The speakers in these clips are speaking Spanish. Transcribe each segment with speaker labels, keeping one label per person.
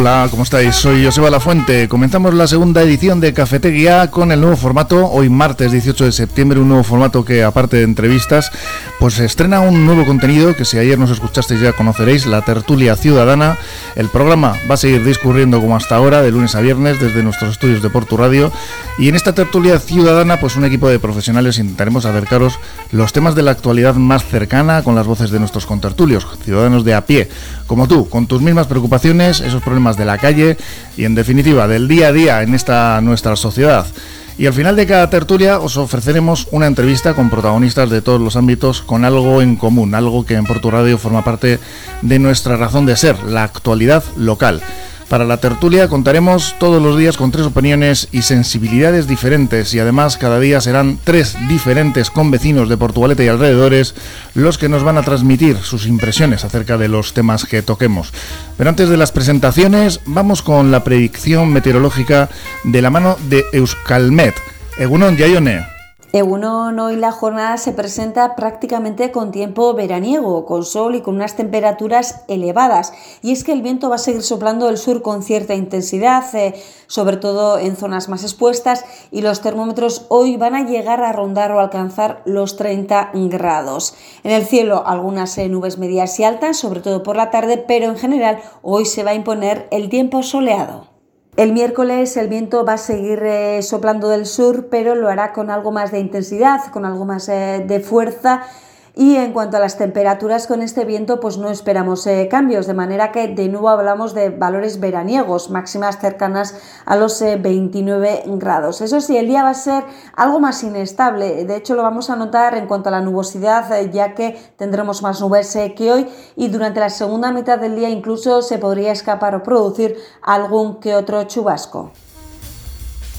Speaker 1: Hola, ¿cómo estáis? Soy Joseba Lafuente. Comenzamos la segunda edición de Cafetería con el nuevo formato. Hoy martes 18 de septiembre, un nuevo formato que aparte de entrevistas, pues estrena un nuevo contenido que si ayer nos escuchasteis ya conoceréis, la tertulia ciudadana. El programa va a seguir discurriendo como hasta ahora, de lunes a viernes, desde nuestros estudios de Portu Radio. Y en esta tertulia ciudadana, pues un equipo de profesionales intentaremos acercaros los temas de la actualidad más cercana con las voces de nuestros contertulios, ciudadanos de a pie, como tú, con tus mismas preocupaciones, esos problemas de la calle y en definitiva del día a día en esta nuestra sociedad. Y al final de cada tertulia os ofreceremos una entrevista con protagonistas de todos los ámbitos con algo en común, algo que en Porto Radio forma parte de nuestra razón de ser, la actualidad local. Para la tertulia contaremos todos los días con tres opiniones y sensibilidades diferentes y además cada día serán tres diferentes convecinos de Portugalete y alrededores los que nos van a transmitir sus impresiones acerca de los temas que toquemos. Pero antes de las presentaciones vamos con la predicción meteorológica de la mano de Euskalmet. Egunon Yayone.
Speaker 2: Egunon, hoy la jornada se presenta prácticamente con tiempo veraniego, con sol y con unas temperaturas elevadas. Y es que el viento va a seguir soplando del sur con cierta intensidad, eh, sobre todo en zonas más expuestas, y los termómetros hoy van a llegar a rondar o alcanzar los 30 grados. En el cielo algunas nubes medias y altas, sobre todo por la tarde, pero en general hoy se va a imponer el tiempo soleado. El miércoles el viento va a seguir eh, soplando del sur, pero lo hará con algo más de intensidad, con algo más eh, de fuerza y en cuanto a las temperaturas con este viento, pues no esperamos eh, cambios, de manera que de nuevo hablamos de valores veraniegos, máximas cercanas a los 29 eh, grados. Eso sí, el día va a ser algo más inestable, de hecho lo vamos a notar en cuanto a la nubosidad, eh, ya que tendremos más nubes que hoy y durante la segunda mitad del día incluso se podría escapar o producir algún que otro chubasco.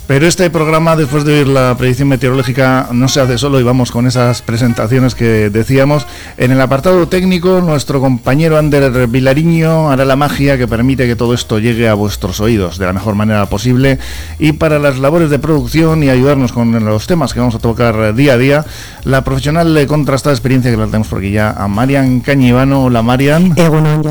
Speaker 1: Pero este programa, después de oír la predicción meteorológica, no se hace solo y vamos con esas presentaciones que decíamos. En el apartado técnico, nuestro compañero Ander Vilariño hará la magia que permite que todo esto llegue a vuestros oídos de la mejor manera posible. Y para las labores de producción y ayudarnos con los temas que vamos a tocar día a día, la profesional de contrastada experiencia que la tenemos por aquí ya, a Marian Cañivano. Hola Marian.
Speaker 3: Eh, bueno,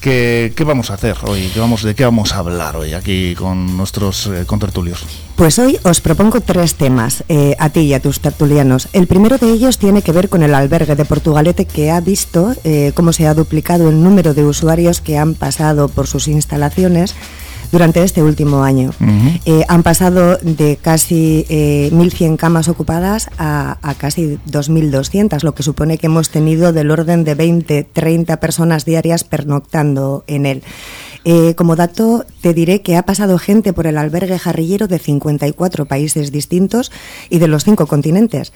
Speaker 1: ¿Qué, vamos a hacer hoy? ¿Qué vamos, ¿De qué vamos a hablar hoy aquí con nuestros eh, contertulios?
Speaker 3: Pues hoy os propongo tres temas, eh, a ti y a tus tertulianos. El primero de ellos tiene que ver con el albergue de Portugalete que ha visto eh, cómo se ha duplicado el número de usuarios que han pasado por sus instalaciones durante este último año. Eh, han pasado de casi 1.100 eh, camas ocupadas a, a casi 2.200, lo que supone que hemos tenido del orden de 20, 30 personas diarias pernoctando en él. Eh, como dato, te diré que ha pasado gente por el albergue jarrillero de 54 países distintos y de los cinco continentes.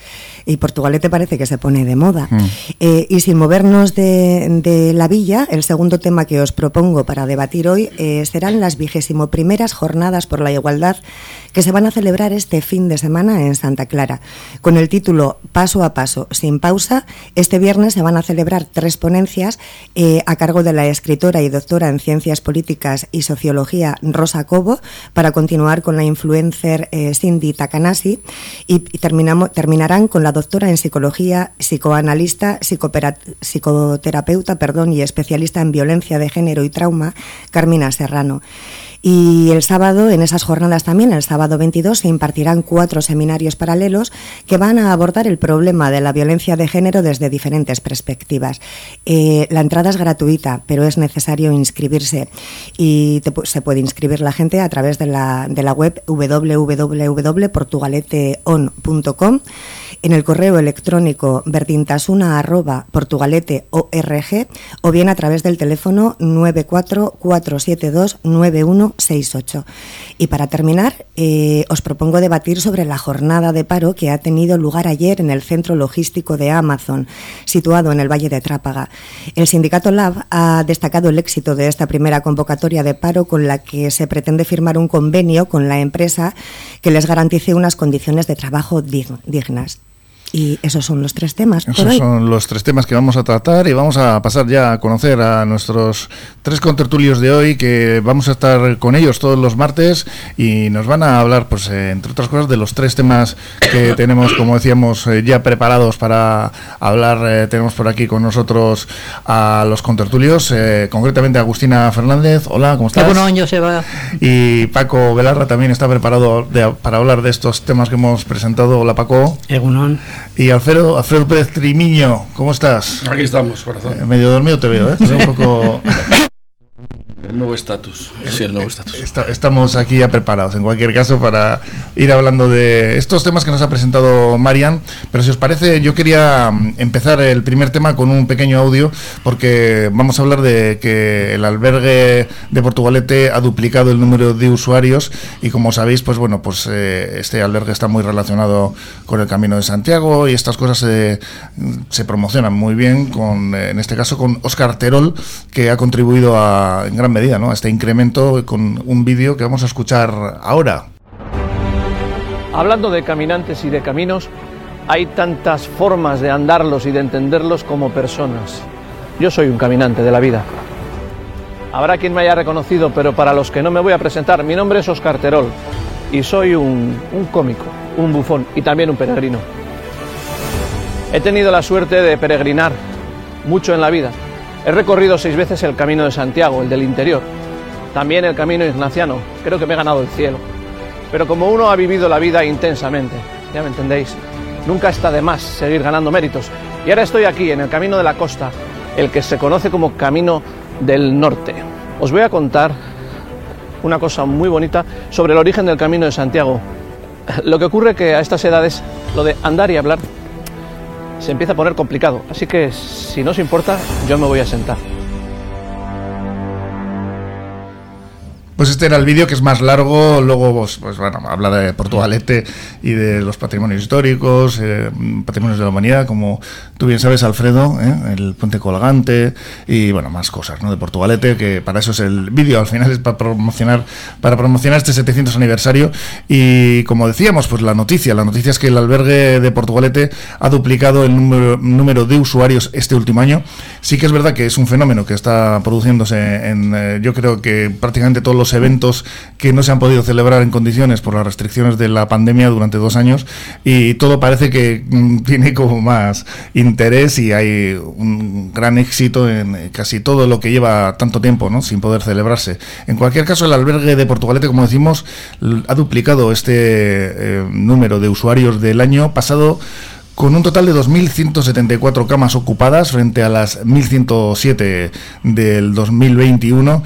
Speaker 3: Y Portugalete parece que se pone de moda. Mm. Eh, y sin movernos de, la villa, el segundo tema que os propongo para debatir hoy eh, serán las vigésimo primeras jornadas por la igualdad que se van a celebrar este fin de semana en Santa Clara. Con el título Paso a Paso, sin pausa, este viernes se van a celebrar tres ponencias a cargo de la escritora y doctora en Ciencias Políticas y Sociología Rosa Cobo para continuar con la influencer eh, Cindy Takanasi y, terminamos, terminarán con la doctora en Psicología, psicoanalista, psicoterapeuta perdón, y especialista en violencia de género y trauma, Carmina Serrano. Y el sábado, en esas jornadas también, el sábado 22, se impartirán cuatro seminarios paralelos que van a abordar el problema de la violencia de género desde diferentes perspectivas. Eh, la entrada es gratuita, pero es necesario inscribirse y se puede inscribir la gente a través de la, de la web www.portugaleteon.com en el correo electrónico verdintasuna.portugalete.org o bien a través del teléfono 944729168. Y para terminar, eh, os propongo debatir sobre la jornada de paro que ha tenido lugar ayer en el centro logístico de Amazon, situado en el Valle de Trápaga. El sindicato LAB ha destacado el éxito de esta primera convocatoria de paro con la que se pretende firmar un convenio con la empresa que les garantice unas condiciones de trabajo dignas. Y esos son los tres temas.
Speaker 1: Esos son los tres temas que vamos a tratar y vamos a pasar ya a conocer a nuestros tres contertulios de hoy, que vamos a estar con ellos todos los martes y nos van a hablar, pues eh, entre otras cosas, de los tres temas que tenemos, como decíamos, eh, ya preparados para hablar. Eh, tenemos por aquí con nosotros a los contertulios, concretamente Agustina Fernández. Hola, ¿cómo estás?
Speaker 4: Bueno, Joseba.
Speaker 1: Y Paco Velarra también está preparado para hablar de estos temas que hemos presentado. Hola, Paco.
Speaker 4: Egunon.
Speaker 1: Y Alfredo, Alfredo Pérez Trimiño, ¿cómo estás?
Speaker 5: Aquí estamos, corazón.
Speaker 1: Eh, medio dormido te veo, ¿eh? un poco...
Speaker 5: El nuevo estatus. El nuevo estatus.
Speaker 1: estamos aquí ya preparados, en cualquier caso, para ir hablando de estos temas que nos ha presentado Marian. Pero si os parece, yo quería mm, empezar el primer tema con un pequeño audio, porque vamos a hablar de que el albergue de Portugalete ha duplicado el número de usuarios y como sabéis, pues bueno, pues eh, este albergue está muy relacionado con el Camino de Santiago y estas cosas se, se promocionan muy bien, con, en este caso con Oscar Terol, que ha contribuido a, en gran medida ¿no? este incremento con un vídeo que vamos a escuchar ahora.
Speaker 6: Hablando de caminantes y de caminos, hay tantas formas de andarlos y de entenderlos como personas. Yo soy un caminante de la vida. Habrá quien me haya reconocido, pero para los que no me voy a presentar, mi nombre es Oscar Terol y soy un, un cómico, un bufón y también un peregrino. He tenido la suerte de peregrinar mucho en la vida He recorrido seis veces el camino de Santiago, el del interior. También el camino ignaciano. Creo que me he ganado el cielo. Pero como uno ha vivido la vida intensamente, ya me entendéis, nunca está de más seguir ganando méritos. Y ahora estoy aquí, en el camino de la costa, el que se conoce como Camino del Norte. Os voy a contar una cosa muy bonita sobre el origen del Camino de Santiago. Lo que ocurre que a estas edades, lo de andar y hablar se empieza a poner complicado. Así que, si no os importa, yo me voy a sentar.
Speaker 1: Pues este era el vídeo que es más largo, luego pues, pues bueno, habla de Portugalete y de los patrimonios históricos, eh, patrimonios de la humanidad, como tú bien sabes, Alfredo, eh, el puente colgante y bueno, más cosas, ¿no? De Portugalete, que para eso es el vídeo, al final es para promocionar, para promocionar este 700 aniversario y como decíamos, pues la noticia, la noticia es que el albergue de Portugalete ha duplicado el número, número de usuarios este último año. Sí que es verdad que es un fenómeno que está produciéndose en, eh, yo creo que prácticamente todos los eventos que no se han podido celebrar en condiciones por las restricciones de la pandemia durante dos años y todo parece que mm, tiene como más interés y hay un gran éxito en casi todo lo que lleva tanto tiempo ¿no? sin poder celebrarse. En cualquier caso, el albergue de Portugalete, como decimos, ha duplicado este eh, número de usuarios del año pasado con un total de 2.174 camas ocupadas frente a las 1.107 del 2021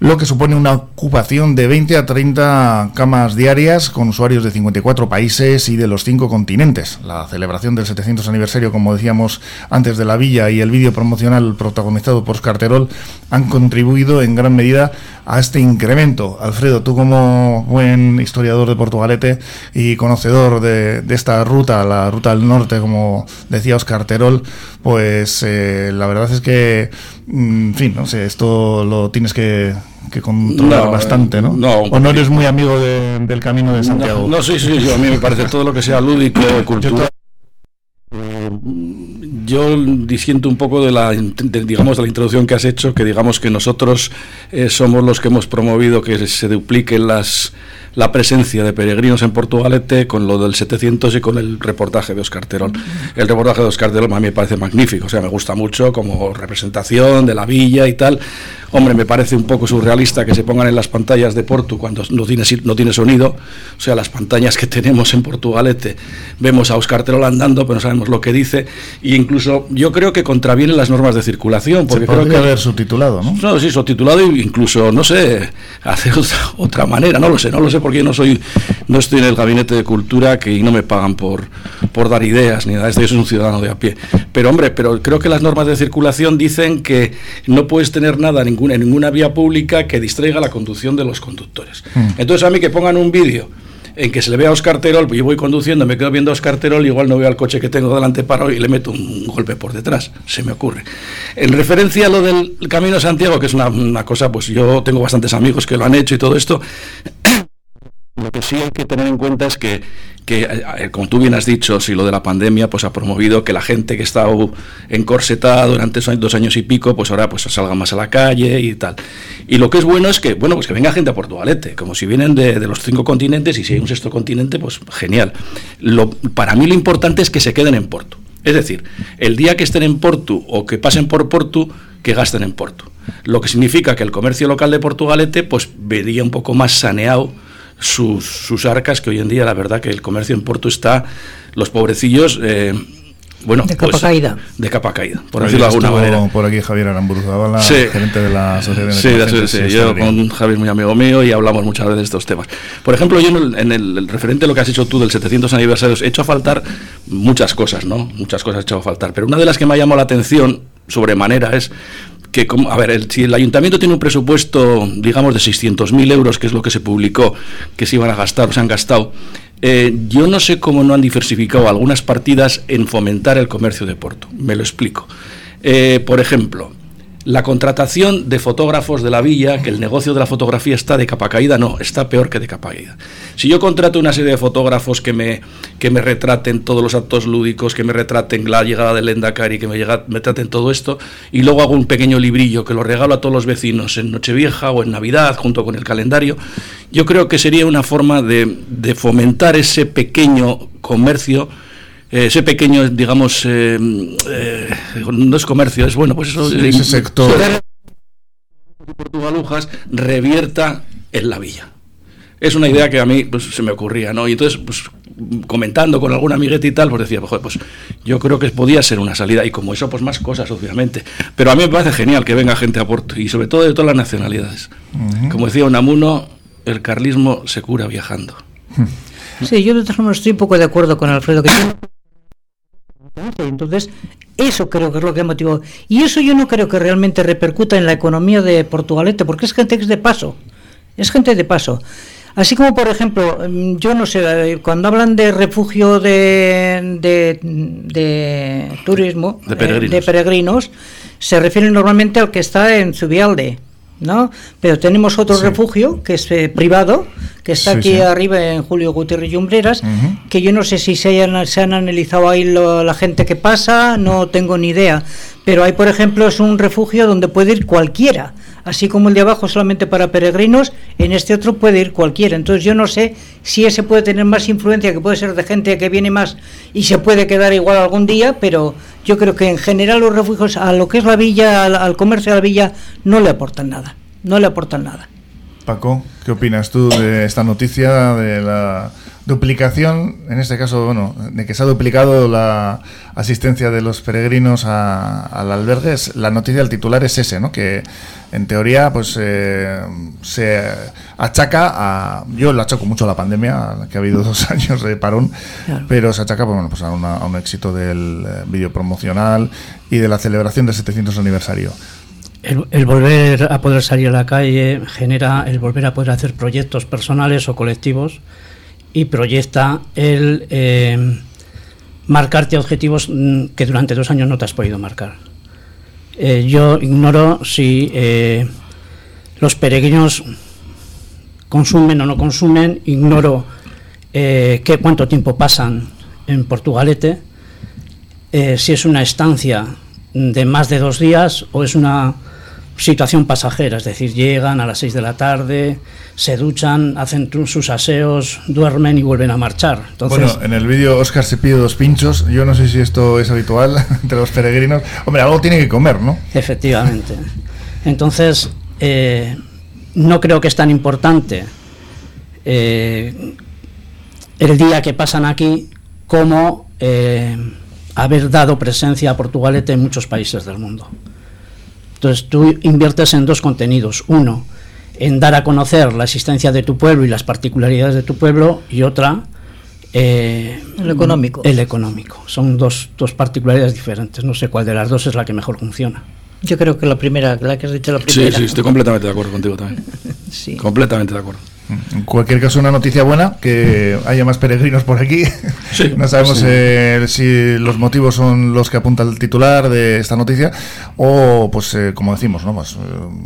Speaker 1: lo que supone una ocupación de 20 a 30 camas diarias con usuarios de 54 países y de los cinco continentes. La celebración del 700 aniversario, como decíamos antes de la villa, y el vídeo promocional protagonizado por Scarterol han contribuido en gran medida a este incremento. Alfredo, tú como buen historiador de Portugalete y conocedor de, esta ruta, la ruta del norte, como decía Oscar Terol, pues eh, la verdad es que, en fin, no sé, esto lo tienes que, controlar bastante, ¿no?
Speaker 5: no
Speaker 1: ¿O no eres muy amigo del camino de Santiago?
Speaker 5: No, sí, sí, yo, a mí me parece todo lo que sea lúdico, cultural yo disiento un poco de la, digamos, de la introducción que has hecho, que digamos que nosotros eh, somos los que hemos promovido que se dupliquen las la presencia de peregrinos en Portugalete con lo del 700 y con el reportaje de Oscar Terol. El reportaje de Oscar Terol a mí me parece magnífico, o sea, me gusta mucho como representación de la villa y tal. Hombre, me parece un poco surrealista que se pongan en las pantallas de Porto cuando no tiene, no tiene sonido, o sea, las pantallas que tenemos en Portugalete, vemos a Oscar Terol andando, pero no sabemos lo que dice, e incluso yo creo que contravienen las normas de circulación.
Speaker 1: Porque se creo que haber subtitulado, ¿no?
Speaker 5: No, sí, subtitulado e incluso, no sé, hacer otra, otra manera, no lo sé, no lo sé porque yo no soy, no estoy en el gabinete de cultura que no me pagan por, por dar ideas ni nada. Esto yo soy un ciudadano de a pie. Pero hombre, pero creo que las normas de circulación dicen que no puedes tener nada ninguna, en ninguna vía pública que distraiga la conducción de los conductores. Mm. Entonces a mí que pongan un vídeo en que se le vea a Oscar Terol, yo voy conduciendo, me quedo viendo a Oscar Terol, igual no veo al coche que tengo delante paro y le meto un golpe por detrás, se me ocurre. En referencia a lo del Camino Santiago, que es una, una cosa, pues yo tengo bastantes amigos que lo han hecho y todo esto, Lo que sí hay que tener en cuenta es que, que, eh, como tú bien has dicho, si lo de la pandemia pues ha promovido que la gente que está encorsetada durante dos años y pico, pues ahora pues salga más a la calle y tal. Y lo que es bueno es que, bueno, pues que venga gente a Portugalete, como si vienen de, los cinco continentes y si hay un sexto continente, pues genial. Para mí lo importante es que se queden en Porto. Es decir, el día que estén en Porto o que pasen por Porto, que gasten en Porto. Lo que significa que el comercio local de Portugalete pues vería un poco más saneado sus, sus, arcas, que hoy en día la verdad que el comercio en Porto está, los pobrecillos... Eh, bueno,
Speaker 4: de capa pues, caída.
Speaker 5: De capa caída, por decirlo de alguna manera.
Speaker 1: Por aquí Javier Aramburuzabala, gerente de la Asociación
Speaker 5: de Sí, sí, yo con Javier muy amigo mío y hablamos muchas veces de estos temas. Por ejemplo, yo en el, referente a lo que has hecho tú del 700 aniversarios, he hecho a faltar muchas cosas, ¿no? Muchas cosas he hecho a faltar. Pero una de las que me ha llamado la atención sobremanera es que, a ver, si el ayuntamiento tiene un presupuesto, digamos, de 600.000 euros, que es lo que se publicó, que se iban a gastar o se han gastado, eh, yo no sé cómo no han diversificado algunas partidas en fomentar el comercio de Porto. Me lo explico. Eh, por ejemplo, la contratación de fotógrafos de la villa, que el negocio de la fotografía está de capa caída, no, está peor que de capa caída. Si yo contrato una serie de fotógrafos que me, que me retraten todos los actos lúdicos, que me retraten la llegada de Lendakari, que me, llega, me traten todo esto, y luego hago un pequeño librillo que lo regalo a todos los vecinos en Nochevieja o en Navidad, junto con el calendario, yo creo que sería una forma de, de fomentar ese pequeño comercio ese pequeño, digamos, eh, eh, no es comercio, es bueno, pues eso.
Speaker 1: ese sector.
Speaker 5: Portugalujas revierta en la villa. Es una idea que a mí pues, se me ocurría, ¿no? Y entonces, pues comentando con alguna amigueta y tal, pues decía, pues, pues yo creo que podía ser una salida. Y como eso, pues más cosas, obviamente. Pero a mí me parece genial que venga gente a Porto y sobre todo de todas las nacionalidades. Como decía Unamuno, el carlismo se cura viajando.
Speaker 4: Sí, yo de todas formas estoy un poco de acuerdo con Alfredo, que entonces, eso creo que es lo que ha motivado. Y eso yo no creo que realmente repercuta en la economía de Portugalete, porque es gente que es de paso. Es gente de paso. Así como, por ejemplo, mm, yo no sé, cuando hablan de refugio de, de, turismo,
Speaker 5: de peregrinos.
Speaker 4: de peregrinos, se refieren normalmente al que está en Zubialde. ¿No? Pero tenemos otro refugio que es eh, privado, que está aquí arriba en Julio Gutiérrez y Umbreras, que yo no sé si se, hayan, se han analizado ahí la gente que pasa, no tengo ni idea. Pero hay, por ejemplo, es un refugio donde puede ir cualquiera. Así como el de abajo solamente para peregrinos, en este otro puede ir cualquiera. Entonces yo no sé si ese puede tener más influencia, que puede ser de gente que viene más y se puede quedar igual algún día, pero yo creo que en general los refugios a lo que es la villa, al, comercio de la villa, no le aportan nada. No le aportan nada.
Speaker 1: Paco, ¿qué opinas tú de esta noticia de la duplicación, en este caso, bueno, de que se ha duplicado la asistencia de los peregrinos al albergue? La noticia del titular es ese, ¿no? Que en teoría, pues eh, se achaca a. Yo lo achaco mucho a la pandemia, que ha habido dos años de parón, pero se achaca pues, bueno, pues a, un éxito del eh, vídeo promocional y de la celebración del 700 aniversario.
Speaker 4: El, volver a poder salir a la calle genera el volver a poder hacer proyectos personales o colectivos y proyecta el eh, marcarte objetivos mm, que durante dos años no te has podido marcar. Eh, yo ignoro si eh, los peregrinos consumen o no consumen, ignoro qué, cuánto tiempo pasan en Portugalete, si es una estancia de más de dos días o es una situación pasajera, es decir, llegan a las seis de la tarde, se duchan, hacen sus aseos, duermen y vuelven a marchar.
Speaker 1: bueno, en el vídeo Oscar se pide dos pinchos, yo no sé si esto es habitual entre los peregrinos. Hombre, algo tiene que comer, ¿no?
Speaker 4: Efectivamente. Entonces, eh, no creo que es tan importante eh, el día que pasan aquí como eh, haber dado presencia a Portugalete en muchos países del mundo. Entonces tú inviertes en dos contenidos. Uno, en dar a conocer la existencia de tu pueblo y las particularidades de tu pueblo y otra,
Speaker 3: eh, el económico.
Speaker 4: El económico. Son dos, dos particularidades diferentes. No sé cuál de las dos es la que mejor funciona.
Speaker 3: Yo creo que la primera, la que has dicho la primera.
Speaker 5: Sí, sí, estoy completamente de acuerdo contigo también. sí. Completamente de acuerdo.
Speaker 1: En cualquier caso, una noticia buena, que haya más peregrinos por aquí. no sabemos eh, si los motivos son los que apunta el titular de esta noticia o, pues, eh, como decimos, ¿no? Pues, eh,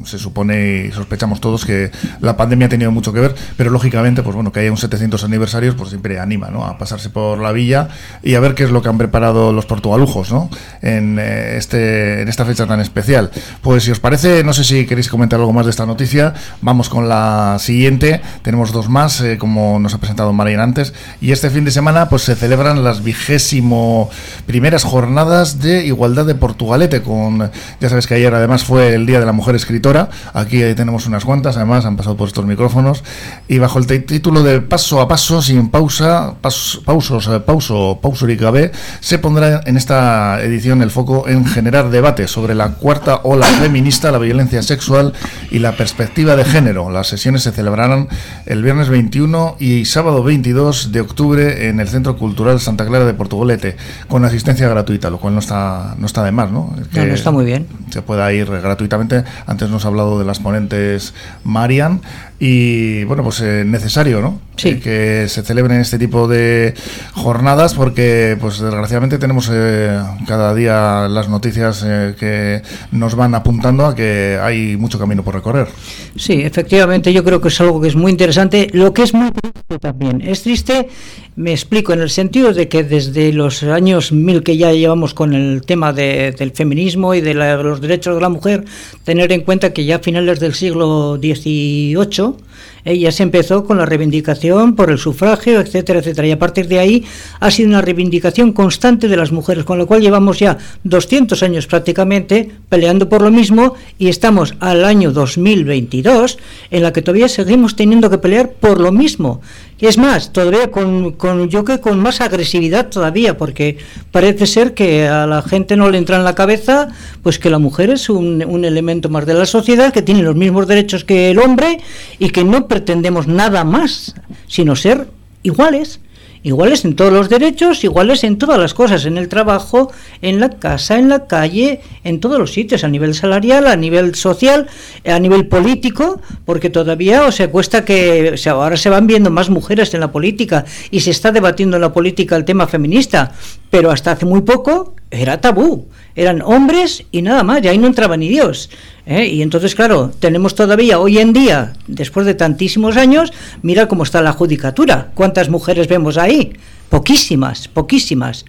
Speaker 1: se supone y sospechamos todos que la pandemia ha tenido mucho que ver, pero lógicamente, pues bueno, que haya un 700 aniversarios, pues siempre anima, ¿no? A pasarse por la villa y a ver qué es lo que han preparado los portugalujos, ¿no? En, este, en esta fecha tan especial. Pues si os parece, no sé si queréis comentar algo más de esta noticia, vamos con la siguiente tenemos dos más, eh, como nos ha presentado Marian antes. Y este fin de semana pues se celebran las vigésimo primeras jornadas de igualdad de Portugalete. Con, ya sabes que ayer además fue el Día de la Mujer Escritora. Aquí tenemos unas cuantas, además han pasado por estos micrófonos. Y bajo el título de Paso a Paso, sin pausa, pausos, pauso, pauso y cabe, se pondrá en esta edición el foco en generar debate sobre la cuarta ola feminista, la violencia sexual y la perspectiva de género. Las sesiones se celebrarán el viernes 21 y sábado 22 de octubre en el Centro Cultural Santa Clara de Portugalete, con asistencia gratuita, lo cual no está, no está de más, ¿no?
Speaker 7: no, no está muy bien.
Speaker 1: Se pueda ir gratuitamente. Antes nos ha hablado de las ponentes Marian y bueno, pues eh, necesario, ¿no?
Speaker 7: Sí.
Speaker 1: Eh, que se celebren este tipo de jornadas porque pues desgraciadamente tenemos eh, cada día las noticias que nos van apuntando a que hay mucho camino por recorrer.
Speaker 7: Sí, efectivamente yo creo que es algo que es muy interesante, lo que es muy triste también. Es triste, me explico, en el sentido de que desde los años 1000 que ya llevamos con el tema del feminismo y de los derechos de la mujer, tener en cuenta que ya a finales del siglo XVIII ella se empezó con la reivindicación por el sufragio, etcétera, etcétera. Y a partir de ahí ha sido una reivindicación constante de las mujeres, con lo cual llevamos ya 200 años prácticamente peleando por lo mismo y estamos al año 2022 en la que todavía seguimos teniendo que pelear por lo mismo. Es más, todavía con, con, yo que con más agresividad todavía, porque parece ser que a la gente no le entra en la cabeza pues que la mujer es un, un elemento más de la sociedad, que tiene los mismos derechos que el hombre y que no pretendemos nada más, sino ser iguales. Iguales en todos los derechos, iguales en todas las cosas, en el trabajo, en la casa, en la calle, en todos los sitios, a nivel salarial, a nivel social, a nivel político, porque todavía o sea, cuesta que ahora se van viendo más mujeres en la política y se está debatiendo en la política el tema feminista, pero hasta hace muy poco era tabú, eran hombres y nada más, y ahí no entraba ni Dios. ¿eh? Y entonces, claro, tenemos todavía hoy en día, después de tantísimos años, mira cómo está la judicatura, cuántas mujeres vemos ahí, poquísimas, poquísimas.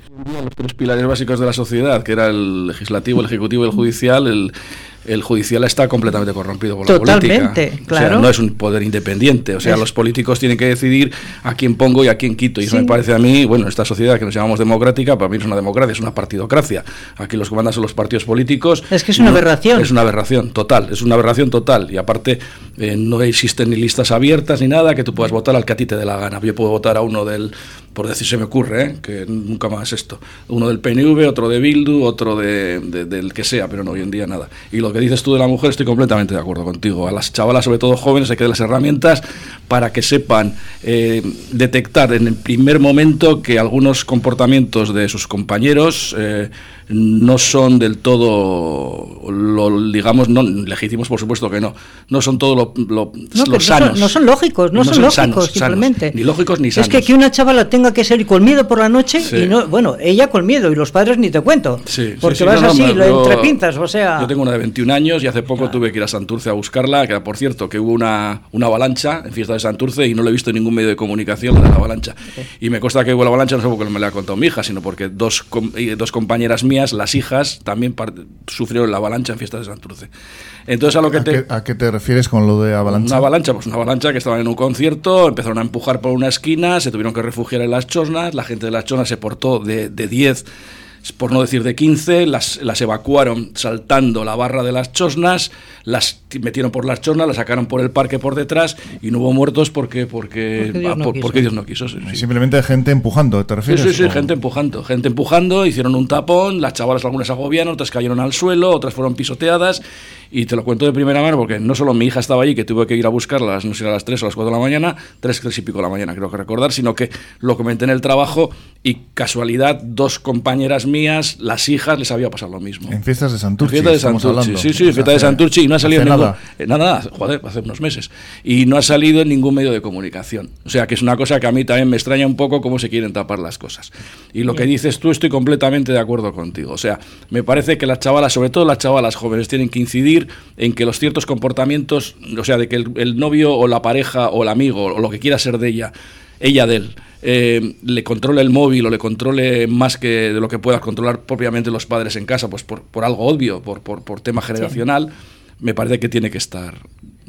Speaker 5: Los pilares básicos de la sociedad, que era el legislativo, el ejecutivo el judicial, el el judicial está completamente corrompido por la política.
Speaker 7: claro.
Speaker 5: O sea, no es un poder independiente. O sea, los políticos tienen que decidir a quién pongo y a quién quito. Y eso me parece a mí, bueno, esta sociedad que nos llamamos democrática, para mí es una democracia, es una partidocracia. Aquí los que mandan son los partidos políticos.
Speaker 7: Es que es una aberración.
Speaker 5: Es una aberración total, es una aberración total. Y aparte, eh, no existen ni listas abiertas ni nada que tú puedas votar al que a ti te dé la gana. Yo puedo votar a uno del, por decir se me ocurre, ¿eh? que nunca más esto. Uno del PNV, otro de Bildu, otro de, del que sea, pero no, hoy en día nada. Y lo que dices tú de la mujer, estoy completamente de acuerdo contigo. A las chavalas, sobre todo jóvenes, hay que darles herramientas para que sepan eh, detectar en el primer momento que algunos comportamientos de sus compañeros eh, no son del todo, lo, digamos, no legítimos, por supuesto que no, no son todo lo,
Speaker 7: no, sanos. no son lógicos, no, son, lógicos, simplemente.
Speaker 5: ni lógicos ni sanos.
Speaker 7: Es que aquí una chavala tenga que ser con miedo por la noche y no, bueno, ella con miedo y los padres ni te cuento. porque vas así, lo entre pinzas, o sea.
Speaker 5: Yo tengo una de 21 años y hace poco tuve que ir a Santurce a buscarla, que por cierto que hubo una, una avalancha en fiesta de Santurce y no lo he visto en ningún medio de comunicación la avalancha. Y me consta que hubo la avalancha no solo porque me la ha contado mi hija, sino porque dos, dos compañeras mías las hijas, también sufrieron la avalancha en fiestas de Santurce. Entonces, a lo que te...
Speaker 1: ¿A qué te refieres con lo de avalancha?
Speaker 5: Una avalancha, pues una avalancha que estaban en un concierto, empezaron a empujar por una esquina, se tuvieron que refugiar en las chosnas, la gente de las chosnas se portó de 10 por no decir de 15, las, las evacuaron saltando la barra de las chosnas, las metieron por las chosnas, las sacaron por el parque por detrás y no hubo muertos porque porque, porque Dios no quiso.
Speaker 1: Simplemente gente empujando, ¿te refieres?
Speaker 5: Sí, sí, sí, gente empujando, gente empujando, hicieron un tapón, las chavalas algunas agobiaron, otras cayeron al suelo, otras fueron pisoteadas y te lo cuento de primera mano porque no solo mi hija estaba allí, que tuve que ir a buscarlas, no sé, a las 3 o a las 4 de la mañana, 3, 3 y pico de la mañana creo que recordar, sino que lo comenté en el trabajo y casualidad, dos compañeras mías, las hijas, les había pasado lo mismo.
Speaker 1: En fiestas de Santurchi.
Speaker 5: En fiestas de Santurchi, sí, sí, en fiestas de Santurchi y no ha salido ningún, nada. Eh, nada, nada, joder, hace unos meses. Y no ha salido en ningún medio de comunicación. O sea, que es una cosa que a mí también me extraña un poco cómo se quieren tapar las cosas. Y lo que dices tú, estoy completamente de acuerdo contigo. O sea, me parece que las chavalas, sobre todo las chavalas jóvenes, tienen que incidir en que los ciertos comportamientos, o sea, de que el, el novio o la pareja o el amigo o lo que quiera ser de ella, ella de él, eh, le controle el móvil o le controle más que de lo que puedan controlar propiamente los padres en casa, pues por, por algo obvio, por, por, por tema generacional, me parece que tiene que estar,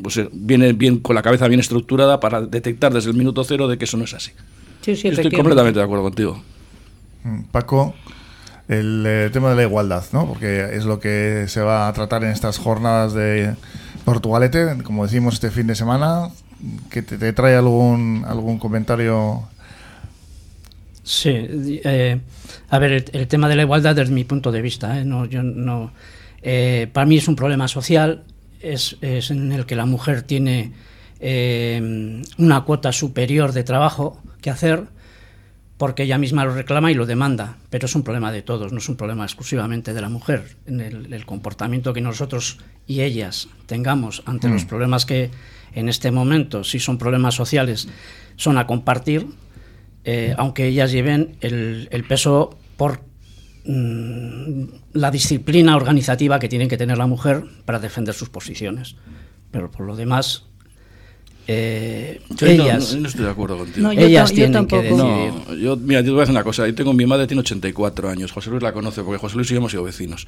Speaker 5: pues, viene bien con la cabeza bien estructurada para detectar desde el minuto cero de que eso no es así.
Speaker 7: Sí, sí,
Speaker 5: Estoy completamente de acuerdo contigo.
Speaker 1: Mm, Paco, el eh, tema de la igualdad, ¿no? Porque es lo que se va a tratar en estas jornadas de Portugalete, como decimos este fin de semana, que te, te trae algún algún comentario
Speaker 4: Sí, eh, a ver, el, el, tema de la igualdad desde mi punto de vista, ¿eh? no, yo no, eh, para mí es un problema social, es, es en el que la mujer tiene eh, una cuota superior de trabajo que hacer porque ella misma lo reclama y lo demanda, pero es un problema de todos, no es un problema exclusivamente de la mujer. En el, el comportamiento que nosotros y ellas tengamos ante mm. los problemas que en este momento, si son problemas sociales, son a compartir, eh, aunque ellas lleven el, el peso por mmm, la disciplina organizativa que tienen que tener la mujer para defender sus posiciones. Pero por lo demás, eh,
Speaker 5: yo ellas, no, no, estoy de acuerdo contigo.
Speaker 4: No, yo ellas yo tienen que decidir.
Speaker 5: No, yo, mira, te voy a decir una cosa. Yo tengo mi madre tiene 84 años. José Luis la conoce porque José Luis y yo hemos sido vecinos.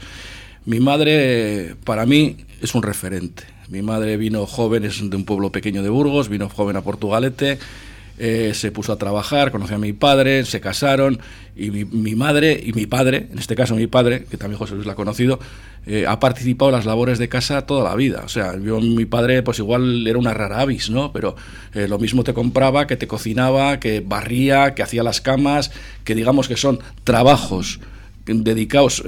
Speaker 5: Mi madre, para mí, es un referente. Mi madre vino joven, es de un pueblo pequeño de Burgos, vino joven a Portugalete eh, se puso a trabajar, conoció a mi padre, se casaron y mi, madre y mi padre, en este caso mi padre, que también José Luis la ha conocido, eh, ha participado en las labores de casa toda la vida. O sea, yo, mi padre pues igual era una rara avis, ¿no? Pero eh, lo mismo te compraba, que te cocinaba, que barría, que hacía las camas, que digamos que son trabajos dedicados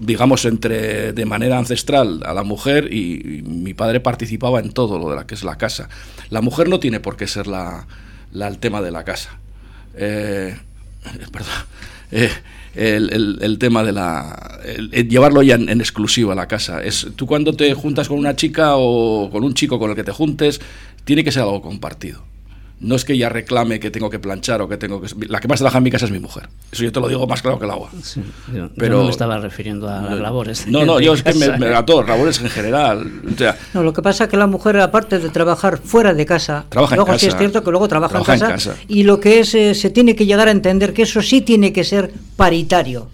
Speaker 5: digamos, entre de manera ancestral a la mujer y, y, mi padre participaba en todo lo de la que es la casa. La mujer no tiene por qué ser la, la el tema de la casa. Eh, perdón. Eh, el, el, tema de la. El llevarlo ya en, en, exclusiva a la casa. Es, tú cuando te juntas con una chica o con un chico con el que te juntes, tiene que ser algo compartido no es que ella reclame que tengo que planchar o que tengo que... La que más trabaja en mi casa es mi mujer. Eso yo te lo digo más claro que el agua.
Speaker 4: Sí, yo, Pero, yo no me estaba refiriendo a las labores.
Speaker 5: No, no, yo es que me, me, a todos, labores en general. O sea,
Speaker 7: no, lo que pasa es que la mujer, aparte de trabajar fuera de casa,
Speaker 5: trabaja
Speaker 7: luego
Speaker 5: en casa,
Speaker 7: sí es cierto que luego trabaja,
Speaker 5: trabaja
Speaker 7: en, casa,
Speaker 5: en, casa,
Speaker 7: y lo que es, eh, se tiene que llegar a entender que eso sí tiene que ser paritario.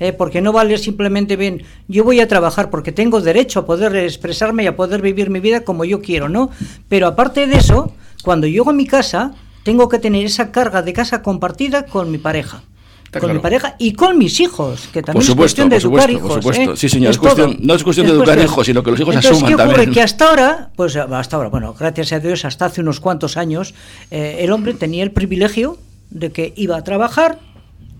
Speaker 7: Eh, porque no vale simplemente bien, yo voy a trabajar porque tengo derecho a poder expresarme y a poder vivir mi vida como yo quiero, ¿no? Pero aparte de eso, cuando llego a mi casa, tengo que tener esa carga de casa compartida con mi pareja.
Speaker 5: Está
Speaker 7: con
Speaker 5: claro.
Speaker 7: mi pareja y con mis hijos, que también
Speaker 5: por supuesto,
Speaker 7: es cuestión de
Speaker 5: por supuesto,
Speaker 7: educar hijos.
Speaker 5: Por supuesto.
Speaker 7: ¿eh?
Speaker 5: Sí, señor,
Speaker 7: es
Speaker 5: es cuestión,
Speaker 7: todo.
Speaker 5: no es cuestión de educar
Speaker 7: cuestión.
Speaker 5: hijos, sino que los hijos
Speaker 7: Entonces,
Speaker 5: asuman
Speaker 7: ¿qué ocurre?
Speaker 5: también.
Speaker 7: Que hasta ahora, pues hasta ahora, bueno, gracias a Dios, hasta hace unos cuantos años, eh, el hombre tenía el privilegio de que iba a trabajar,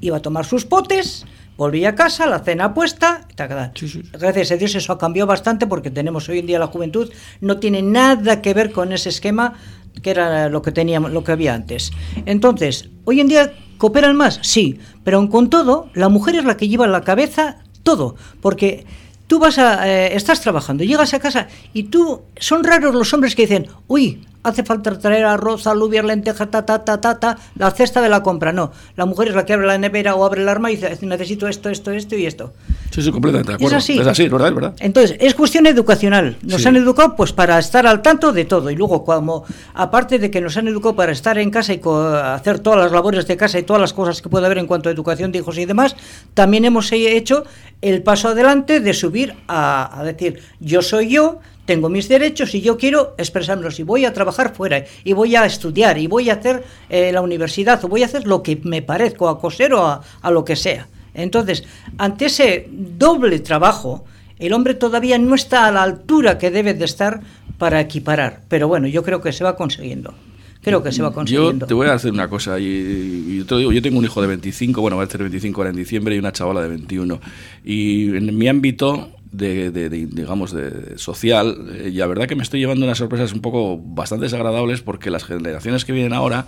Speaker 7: iba a tomar sus potes, volvía a casa, la cena puesta,
Speaker 5: sí, sí.
Speaker 7: gracias a Dios eso ha cambiado bastante porque tenemos hoy en día la juventud, no tiene nada que ver con ese esquema que era lo que teníamos, lo que había antes. Entonces, hoy en día cooperan más, sí, pero aun con todo, la mujer es la que lleva en la cabeza todo, porque tú vas a, eh, estás trabajando, llegas a casa y tú, son raros los hombres que dicen, uy, hace falta traer arroz, alubias, lentejas, ta, ta, ta, ta, ta, la cesta de la compra. No, la mujer es la que abre la nevera o abre el arma y dice, necesito esto, esto, esto y esto.
Speaker 5: Sí, sí, completamente de acuerdo.
Speaker 7: Es así.
Speaker 5: Es así, ¿verdad? Es verdad.
Speaker 7: Entonces, es cuestión educacional. Nos sí. han educado pues para estar al tanto de todo. Y luego, como aparte de que nos han educado para estar en casa y hacer todas las labores de casa y todas las cosas que puede haber en cuanto a educación de hijos y demás, también hemos hecho el paso adelante de subir a, a decir, yo soy yo, tengo mis derechos y yo quiero expresármelos y voy a trabajar fuera y voy a estudiar y voy a hacer eh, la universidad o voy a hacer lo que me parezca a coser o a, a lo que sea. Entonces, ante ese doble trabajo, el hombre todavía no está a la altura que debe de estar para equiparar. Pero bueno, yo creo que se va consiguiendo. Creo que se va consiguiendo.
Speaker 5: Yo te voy a hacer una cosa, y, y te lo digo, yo tengo un hijo de 25, bueno, va a ser 25 ahora en diciembre, y una chavala de 21. Y en mi ámbito, de, de, de, digamos de social eh, y la verdad que me estoy llevando unas sorpresas un poco bastante desagradables porque las generaciones que vienen ahora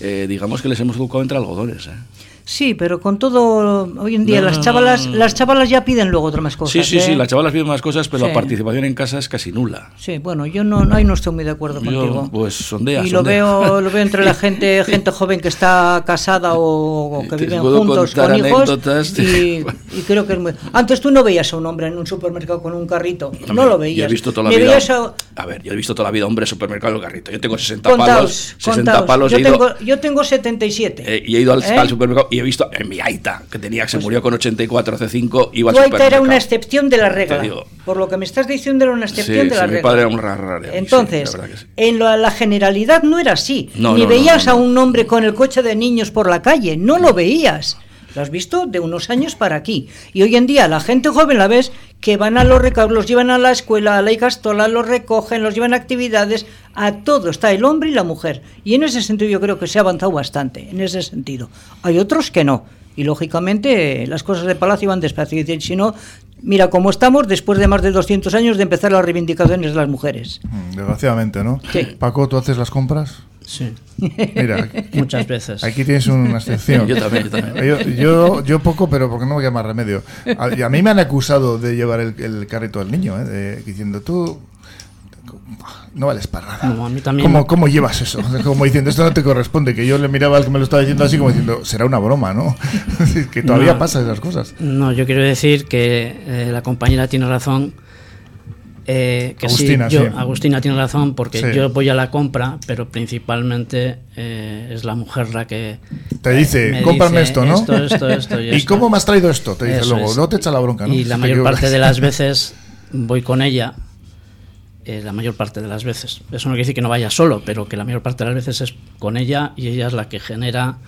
Speaker 5: eh, digamos que les hemos educado entre algodones ¿eh?
Speaker 7: Sí, pero con todo hoy en día
Speaker 5: No,
Speaker 7: las chavalas,
Speaker 5: no, no.
Speaker 7: las chavalas ya piden luego otras más cosas.
Speaker 5: Sí, sí,
Speaker 7: ¿eh?
Speaker 5: sí, las chavalas piden más cosas, pero
Speaker 7: Sí.
Speaker 5: la participación en casa es casi nula.
Speaker 7: Sí, bueno, yo no, no, ahí no estoy muy de acuerdo
Speaker 5: Yo,
Speaker 7: contigo.
Speaker 5: pues sondea,
Speaker 7: y lo
Speaker 5: sondea.
Speaker 7: veo, lo veo entre la gente, gente joven que está casada o, o que viven juntos con hijos y, y creo que es muy... Antes tú no veías a un hombre en un supermercado con un carrito, no lo
Speaker 5: Yo
Speaker 7: veías.
Speaker 5: he visto toda la vida.
Speaker 7: a-
Speaker 5: ver, yo he visto toda la vida hombre supermercado en carrito. Yo tengo 60
Speaker 7: Contaos,
Speaker 5: palos. 60
Speaker 7: contaos.
Speaker 5: palos.
Speaker 7: Yo,
Speaker 5: he ido-
Speaker 7: tengo, yo tengo 77.
Speaker 5: eh, y he ido al,
Speaker 7: ¿Eh?
Speaker 5: al supermercado y he visto en mi Aita, que tenía que se murió con 84 hace 5, iba
Speaker 7: Tu Aita era una excepción de la regla.
Speaker 5: Digo.
Speaker 7: Por lo que me estás diciendo era una excepción
Speaker 5: Sí,
Speaker 7: de la
Speaker 5: sí, mi
Speaker 7: regla.
Speaker 5: padre era un sí,
Speaker 7: Entonces,
Speaker 5: sí.
Speaker 7: en la, la generalidad no era así.
Speaker 5: No,
Speaker 7: Ni
Speaker 5: no,
Speaker 7: veías
Speaker 5: no.
Speaker 7: a un hombre con el coche de niños por la calle, no lo veías. Lo has visto de unos años para aquí. Y hoy en día la gente joven la ves que van a los recaudos, los llevan a la escuela, a la Icastola, los recogen, los llevan a actividades, a todo. Está el hombre y la mujer. Y en ese sentido yo creo que se ha avanzado bastante, en ese sentido. Hay otros que no. Y lógicamente las cosas de Palacio van despacio. Y dicen, si no, mira cómo estamos después de más de 200 años de empezar las reivindicaciones de las mujeres.
Speaker 1: Mm, Desgraciadamente, ¿no?
Speaker 7: Sí.
Speaker 1: Paco, ¿tú haces las compras?
Speaker 4: Sí,
Speaker 1: Mira, aquí,
Speaker 4: muchas veces.
Speaker 1: aquí tienes una excepción.
Speaker 5: Yo también, yo también.
Speaker 1: Yo, yo, yo poco, pero porque no me queda más remedio. A, y a mí me han acusado de llevar el, el carrito al niño, ¿eh? de- diciendo tú no vales para nada.
Speaker 4: No, a mí también
Speaker 1: ¿Cómo, llevas eso? Como diciendo, esto no te corresponde. Que yo le miraba al que me lo estaba diciendo así como diciendo, será una broma, ¿no? que todavía
Speaker 4: No.
Speaker 1: pasa esas cosas.
Speaker 4: No, yo quiero decir que eh, la compañera tiene razón. Eh, que sí,
Speaker 1: Agustina,
Speaker 4: yo-
Speaker 1: sí.
Speaker 4: Agustina tiene razón porque
Speaker 1: Sí.
Speaker 4: yo voy a la compra, pero principalmente eh, es la mujer la que
Speaker 1: Te dice,
Speaker 4: me
Speaker 1: cómprame
Speaker 4: dice
Speaker 1: esto, ¿no?
Speaker 4: Esto, esto, esto y,
Speaker 1: ¿Y
Speaker 4: esto.
Speaker 1: cómo me has traído esto? Te dice
Speaker 4: Eso
Speaker 1: luego,
Speaker 4: es.
Speaker 1: no te echa la bronca, ¿no?
Speaker 4: Y la mayor parte de las veces voy con ella. eh, la mayor parte de las veces. Eso no quiere decir que no vaya solo, pero que la mayor parte de las veces es con ella y ella es la que genera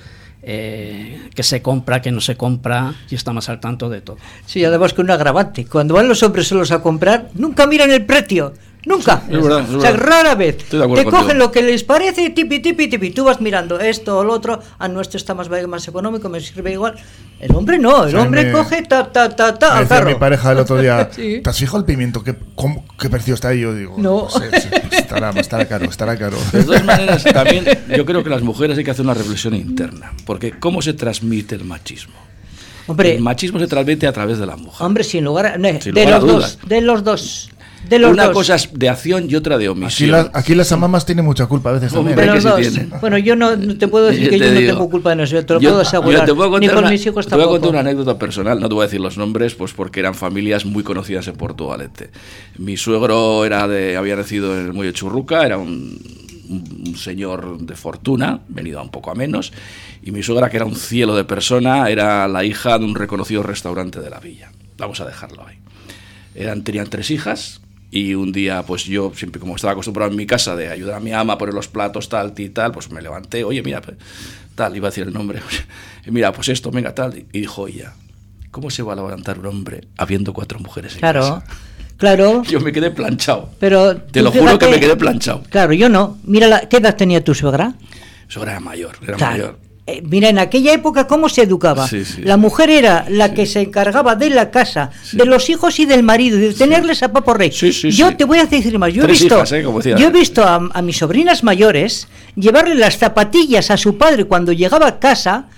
Speaker 4: eh, que se compra, que no se compra y está más al tanto de todo.
Speaker 7: Sí, además que un agravante. Cuando van los hombres solos a comprar, nunca miran el precio. Nunca.
Speaker 5: es verdad, es
Speaker 7: o sea, rara vez.
Speaker 5: Estoy de acuerdo
Speaker 7: Te
Speaker 5: contigo.
Speaker 7: cogen lo que les parece, tipi, tipi, tipi. Tú vas mirando esto o lo otro. A nuestro está más, más económico, me sirve igual. El hombre no. El
Speaker 1: Sí,
Speaker 7: hombre
Speaker 1: me-
Speaker 7: coge ta, ta, ta, ta,
Speaker 1: Me
Speaker 7: al carro.
Speaker 1: mi pareja el otro día,
Speaker 7: Sí.
Speaker 1: ¿te has fijado el pimiento? ¿Qué, cómo- qué precio está ahí? Yo digo,
Speaker 7: No.
Speaker 1: sé, sí, estará, estará caro, estará caro.
Speaker 5: De todas maneras, también yo creo que las mujeres hay que hacer una reflexión interna. Porque ¿cómo se transmite el machismo?
Speaker 7: Hombre,
Speaker 5: El machismo se transmite a través de la mujer.
Speaker 7: hombre, sin lugar a... no,
Speaker 5: Sin
Speaker 7: de
Speaker 5: lugar a
Speaker 7: los
Speaker 5: dudas.
Speaker 7: dos. De los dos. De los
Speaker 5: Una
Speaker 7: dos.
Speaker 5: cosa es de acción y otra de
Speaker 1: Aquí,
Speaker 5: omisión.
Speaker 1: la- aquí las amamas tienen mucha culpa a veces
Speaker 5: Hombre,
Speaker 1: también.
Speaker 7: De los
Speaker 5: que sí
Speaker 7: dos.
Speaker 5: tiene.
Speaker 7: Bueno, yo no, no te puedo decir
Speaker 5: Yo
Speaker 7: que
Speaker 5: te
Speaker 7: yo no tengo culpa en eso, te lo
Speaker 5: yo-
Speaker 7: puedo asegurar.
Speaker 5: te puedo
Speaker 7: Ni
Speaker 5: contar
Speaker 7: con
Speaker 5: una-
Speaker 7: mis hijos
Speaker 5: te voy a contar una anécdota personal, no te voy a decir los nombres, pues porque eran familias muy conocidas en Portugalete. Mi suegro era de, había nacido en el Muelle Churruca, era un, un- un señor de fortuna, venido a un poco a menos, y mi suegra, que era un cielo de persona, era la hija de un reconocido restaurante de la villa. Vamos a dejarlo ahí. Eran, tenían tres hijas y un día, pues yo, siempre como estaba acostumbrado en mi casa de ayudar a mi ama a poner los platos, tal, y tal, pues me levanté, oye, mira, pues, tal, iba a decir el nombre, y mira, pues esto, venga, tal, y dijo ella, ¿cómo se va a levantar un hombre habiendo cuatro mujeres en
Speaker 7: Claro,
Speaker 5: casa?
Speaker 7: claro.
Speaker 5: Yo me quedé planchado.
Speaker 7: Pero
Speaker 5: Te lo juro que me quedé planchado.
Speaker 7: Claro, yo no. Mira, la, ¿qué edad tenía tu suegra?
Speaker 5: Eso era mayor, era
Speaker 7: Claro.
Speaker 5: mayor.
Speaker 7: Eh, mira, en aquella época, ¿cómo se educaba?
Speaker 5: Sí, sí.
Speaker 7: la mujer era la que se encargaba de la casa, de los hijos y del marido, de tenerles a papo rey. Yo te voy a decir más, yo he
Speaker 5: Tres
Speaker 7: visto,
Speaker 5: hijas, ¿eh? Como
Speaker 7: yo he visto a, a mis sobrinas mayores llevarle las zapatillas a su padre cuando llegaba a casa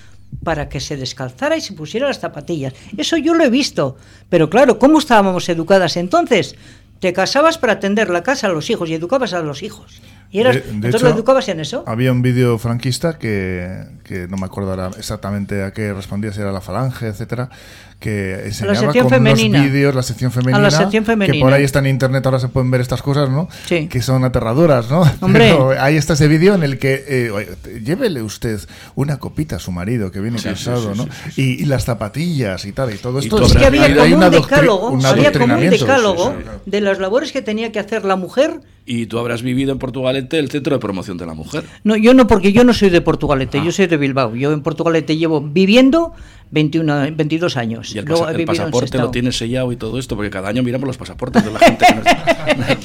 Speaker 7: para que se descalzara y se pusiera las zapatillas. Eso yo lo he visto. Pero claro, ¿cómo estábamos educadas entonces? Te casabas para atender la casa a los hijos y educabas a los hijos. Y eras,
Speaker 1: De- de
Speaker 7: entonces
Speaker 1: hecho,
Speaker 7: lo educabas en eso.
Speaker 1: Había un vídeo franquista que, que no me acuerdo ahora exactamente a qué respondía, si era la falange, etcétera, que enseñaba con
Speaker 7: femenina.
Speaker 1: unos vídeos, la sección femenina,
Speaker 7: A la sección
Speaker 1: que
Speaker 7: femenina.
Speaker 1: por ahí está en internet, ahora se pueden ver estas cosas, ¿no?
Speaker 7: Sí.
Speaker 1: Que son aterradoras, ¿no?
Speaker 7: Hombre.
Speaker 1: Pero ahí está ese vídeo en el que, eh, llévele usted una copita a su marido que viene
Speaker 5: Sí,
Speaker 1: cansado,
Speaker 5: sí,
Speaker 1: ¿no?
Speaker 5: sí, sí,
Speaker 1: Y, y las zapatillas y tal, y todo
Speaker 5: Y
Speaker 1: esto.
Speaker 7: Pues es que había como un decálogo,
Speaker 1: un
Speaker 7: había como un decálogo
Speaker 5: Sí, sí, sí.
Speaker 7: de las labores que tenía que hacer la mujer.
Speaker 5: Y tú habrás vivido en Portugalete el centro de promoción de la mujer.
Speaker 7: No, yo no, porque yo no soy de Portugalete,
Speaker 5: Ah.
Speaker 7: yo soy de Bilbao. Yo en Portugalete llevo viviendo 21, 22 años.
Speaker 5: Y el, pasaporte lo tiene sellado y todo esto, porque cada año miramos los pasaportes de la gente.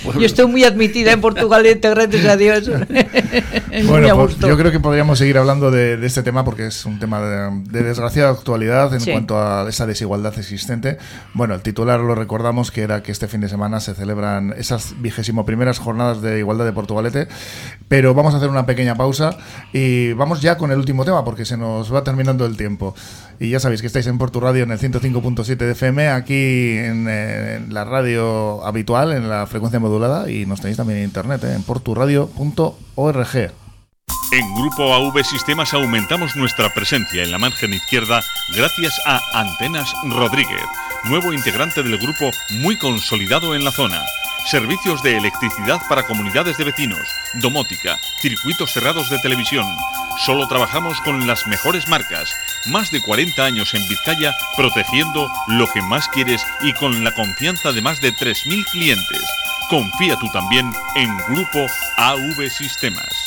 Speaker 7: yo estoy muy admitida en Portugal, gracias a Dios.
Speaker 1: bueno, pues yo creo que podríamos seguir hablando de, este tema porque es un tema de, desgraciada actualidad en cuanto a esa desigualdad existente. Bueno, el titular lo recordamos que era que este fin de semana se celebran esas vigésimo primeras jornadas de igualdad de Portugalete, pero vamos a hacer una pequeña pausa y vamos ya con el último tema porque se nos va terminando el tiempo. Y ya sabéis que estáis en Portu Radio en el 105.7 de FM, aquí eh, en, la radio habitual, en la frecuencia modulada, y nos tenéis también en internet, eh, en porturadio.org.
Speaker 8: En Grupo AV Sistemas aumentamos nuestra presencia en la margen izquierda gracias a Antenas Rodríguez, nuevo integrante del grupo muy consolidado en la zona. Servicios de electricidad para comunidades de vecinos, domótica, circuitos cerrados de televisión. Solo trabajamos con las mejores marcas. Más de 40 años en Vizcaya protegiendo lo que más quieres y con la confianza de más de 3.000 clientes. Confía tú también en Grupo AV Sistemas.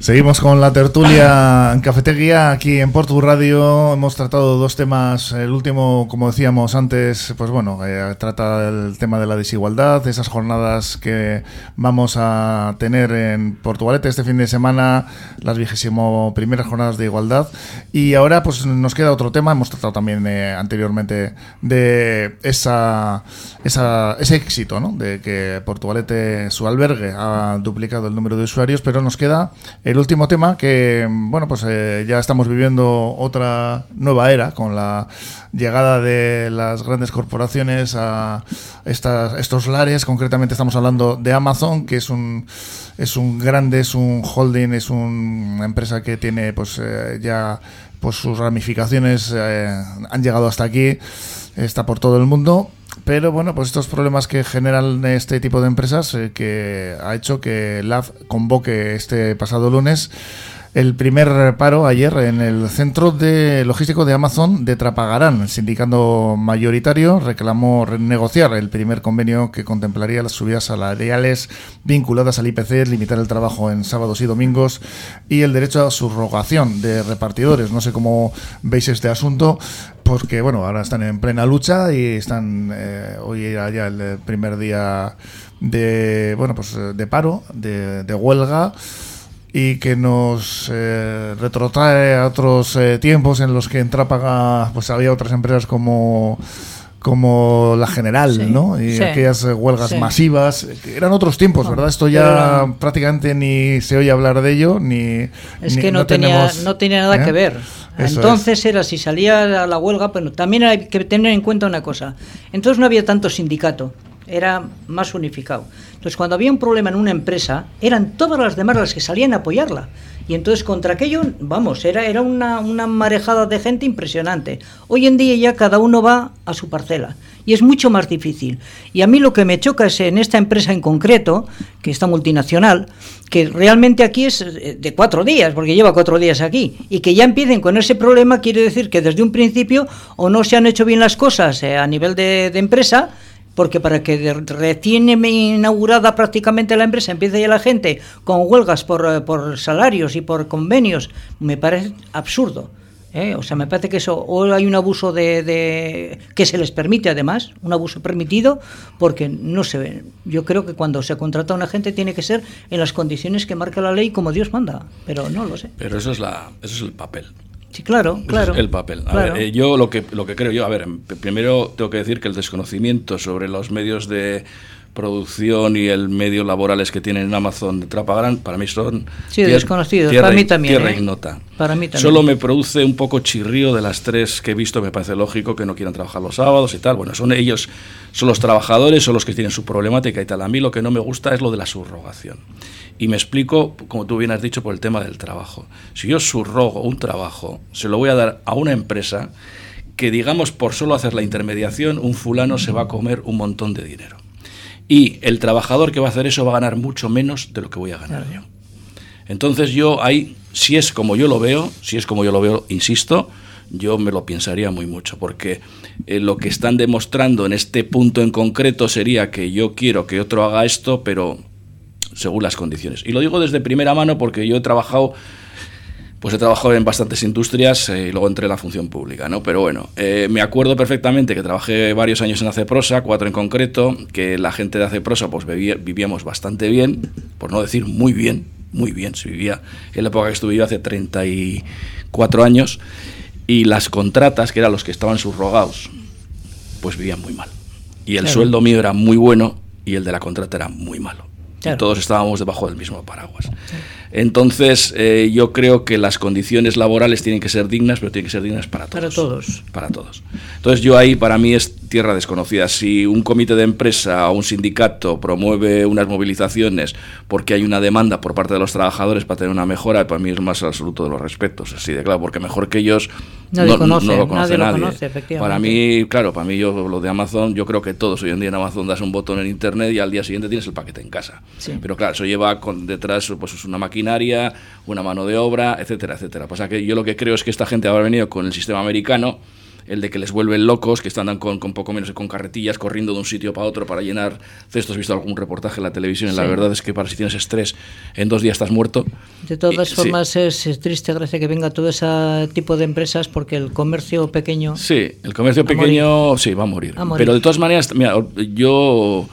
Speaker 1: Seguimos con la tertulia en Cafetería aquí en Portu Radio. Hemos tratado dos temas. El último, como decíamos antes, pues bueno, eh, trata el tema de la desigualdad, esas jornadas que vamos a tener en Portugalete este fin de semana, las vigésimo primeras jornadas de igualdad. Y ahora, pues nos queda otro tema. Hemos tratado también eh, anteriormente de esa, esa, ese éxito, ¿no? De que Portugalete, su albergue, ha duplicado el número de usuarios, pero nos queda el último tema que, bueno, pues eh, ya estamos viviendo otra nueva era con la llegada de las grandes corporaciones a estas, estos lares. Concretamente estamos hablando de Amazon, que es un, es un grande, es un holding, es una empresa que tiene pues eh, ya pues sus ramificaciones eh, han llegado hasta aquí, está por todo el mundo pero bueno, pues estos problemas que generan este tipo de empresas eh, que ha hecho que LAF convoque este pasado lunes el primer paro ayer en el centro de logístico de Amazon de Trapagarán. El sindicato mayoritario reclamó renegociar el primer convenio que contemplaría las subidas salariales vinculadas al IPC, limitar el trabajo en sábados y domingos y el derecho a subrogación de repartidores. No sé cómo veis este asunto, porque bueno, ahora están en plena lucha y están eh, hoy era ya el primer día de bueno pues de paro, de, huelga y que nos eh, retrotrae a otros eh, tiempos en los que en Trápaga pues había otras empresas como como la general, ¿no? Y aquellas huelgas masivas. Eran otros tiempos, ¿verdad? Esto ya prácticamente ni se oye hablar de ello, ni...
Speaker 7: Es que no, tenía, no tenía nada que ver. Entonces era, si salía a la huelga, pero también hay que tener en cuenta una cosa. Entonces no había tanto sindicato, era más unificado. Entonces cuando había un problema en una empresa, eran todas las demás las que salían a apoyarla. Y entonces contra aquello, vamos, era, era una, una marejada de gente impresionante. Hoy en día ya cada uno va a su parcela y es mucho más difícil. Y a mí lo que me choca es en esta empresa en concreto, que está multinacional, que realmente aquí es eh, de cuatro días, porque lleva cuatro días aquí, y que ya empiecen con ese problema quiere decir que desde un principio o no se han hecho bien las cosas eh, a nivel de, de empresa, porque para que recién inaugurada prácticamente la empresa empiece ya la gente con huelgas por, eh, por salarios y por convenios, me parece absurdo. ¿eh? O sea, me parece que eso, o hay un abuso de, que se les permite además, un abuso permitido, porque no se ve. Yo creo que cuando se contrata a una gente tiene que ser en las condiciones que marca la ley como Dios manda, pero no lo sé.
Speaker 5: Pero eso es, la, eso es el papel.
Speaker 7: Sí, claro, claro.
Speaker 5: el papel. A ver, eh, yo lo que, lo que creo yo, a ver, primero tengo que decir que el desconocimiento sobre los medios de producción y el medio laborales que tienen en Amazon de Trapagrán, para mí son
Speaker 7: sí, desconocidos, para mí también.
Speaker 5: Tierra
Speaker 7: ¿eh?
Speaker 5: ignota.
Speaker 7: Para mí también.
Speaker 5: Solo me produce un poco chirrío de las tres que he visto, me parece lógico que no quieran trabajar los sábados y tal. Bueno, son ellos, son los trabajadores, son los que tienen su problemática y tal. A mí lo que no me gusta es lo de la subrogación. Y me explico, como tú bien has dicho, por el tema del trabajo. Si yo subrogo un trabajo, se lo voy a dar a una empresa que, digamos, por solo hacer la intermediación, un fulano se va a comer un montón de dinero. y el trabajador que va a hacer eso va a ganar mucho menos de lo que voy a ganar yo. Entonces yo ahí, si es como yo lo veo, si es como yo lo veo, insisto, yo me lo pensaría muy mucho, porque eh, lo que están demostrando en este punto en concreto sería que yo quiero que otro haga esto, pero según las condiciones. Y lo digo desde primera mano porque yo he trabajado pues he trabajado en bastantes industrias eh, y luego entré en la función pública, ¿no? Pero bueno, eh, me acuerdo perfectamente que trabajé varios años en Aceprosa, cuatro en concreto, que la gente de Aceprosa pues vivíamos bastante bien, por no decir muy bien, muy bien, se vivía en la época que estuve yo hace 34 años, y las contratas, que eran los que estaban subrogados, pues vivían muy mal. Y el sueldo mío era muy bueno y el de la contrata era muy malo. Y todos estábamos debajo del mismo paraguas. Entonces, eh, yo creo que las condiciones laborales tienen que ser dignas, pero tienen que ser dignas para todos.
Speaker 7: Para todos.
Speaker 5: Para todos. Entonces, yo ahí, para mí, es tierra desconocida. Si un comité de empresa o un sindicato promueve unas movilizaciones porque hay una demanda por parte de los trabajadores para tener una mejora, para mí es más absoluto de los respetos. Así de claro, porque mejor que ellos
Speaker 7: nadie no, conoce,
Speaker 5: lo conoce
Speaker 7: nadie.
Speaker 5: para mí, claro, para mí, yo lo de Amazon, yo creo que todos hoy en día en Amazon das un botón en internet y al día siguiente tienes el paquete en casa. Pero claro, eso lleva con, detrás pues, una máquina una mano de obra, etcétera, etcétera. Pasa que yo lo que creo es que esta gente habrá venido con el sistema americano, el de que les vuelven locos, que están con, con poco menos con carretillas corriendo de un sitio para otro para llenar cestos. He visto algún reportaje en la televisión y la verdad es que para si tienes estrés, en dos días estás muerto.
Speaker 7: De todas formas es, triste, gracias que venga todo ese tipo de empresas porque el comercio pequeño...
Speaker 5: Sí, el comercio pequeño sí, va a morir. Pero de todas maneras, mira, yo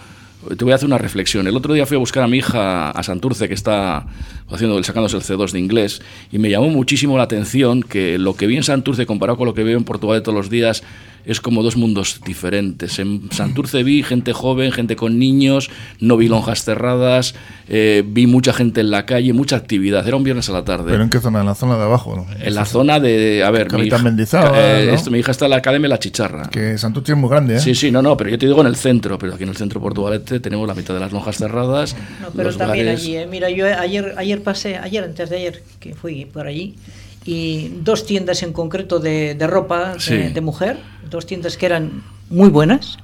Speaker 5: te voy a hacer una reflexión. El otro día fui a buscar a mi hija a Santurce, que está haciendo, sacándose el C2 de inglés, y me llamó muchísimo la atención que lo que vi en Santurce comparado con lo que veo en Portugal de todos los días es como dos mundos diferentes. En Santurce vi gente joven, gente con niños, no vi lonjas cerradas, eh, vi mucha gente en la calle, mucha actividad. Era un viernes a la tarde.
Speaker 1: ¿Pero en qué zona? ¿En la zona de abajo?
Speaker 5: En la zona de... A ver,
Speaker 1: mi hija, eh,
Speaker 5: mi hija está en la Academia La Chicharra.
Speaker 1: Que Santurce es muy grande, ¿eh?
Speaker 5: Sí, sí, no, no, pero yo te digo en el centro, pero aquí en el centro portugalete tenemos la mitad de las lonjas cerradas.
Speaker 7: No, pero también allí, ¿eh? Mira, yo ayer, ayer pasé, ayer antes de ayer, que fui por allí, y dos tiendas en concreto de, ropa de, mujer, dos tiendas que eran muy buenas.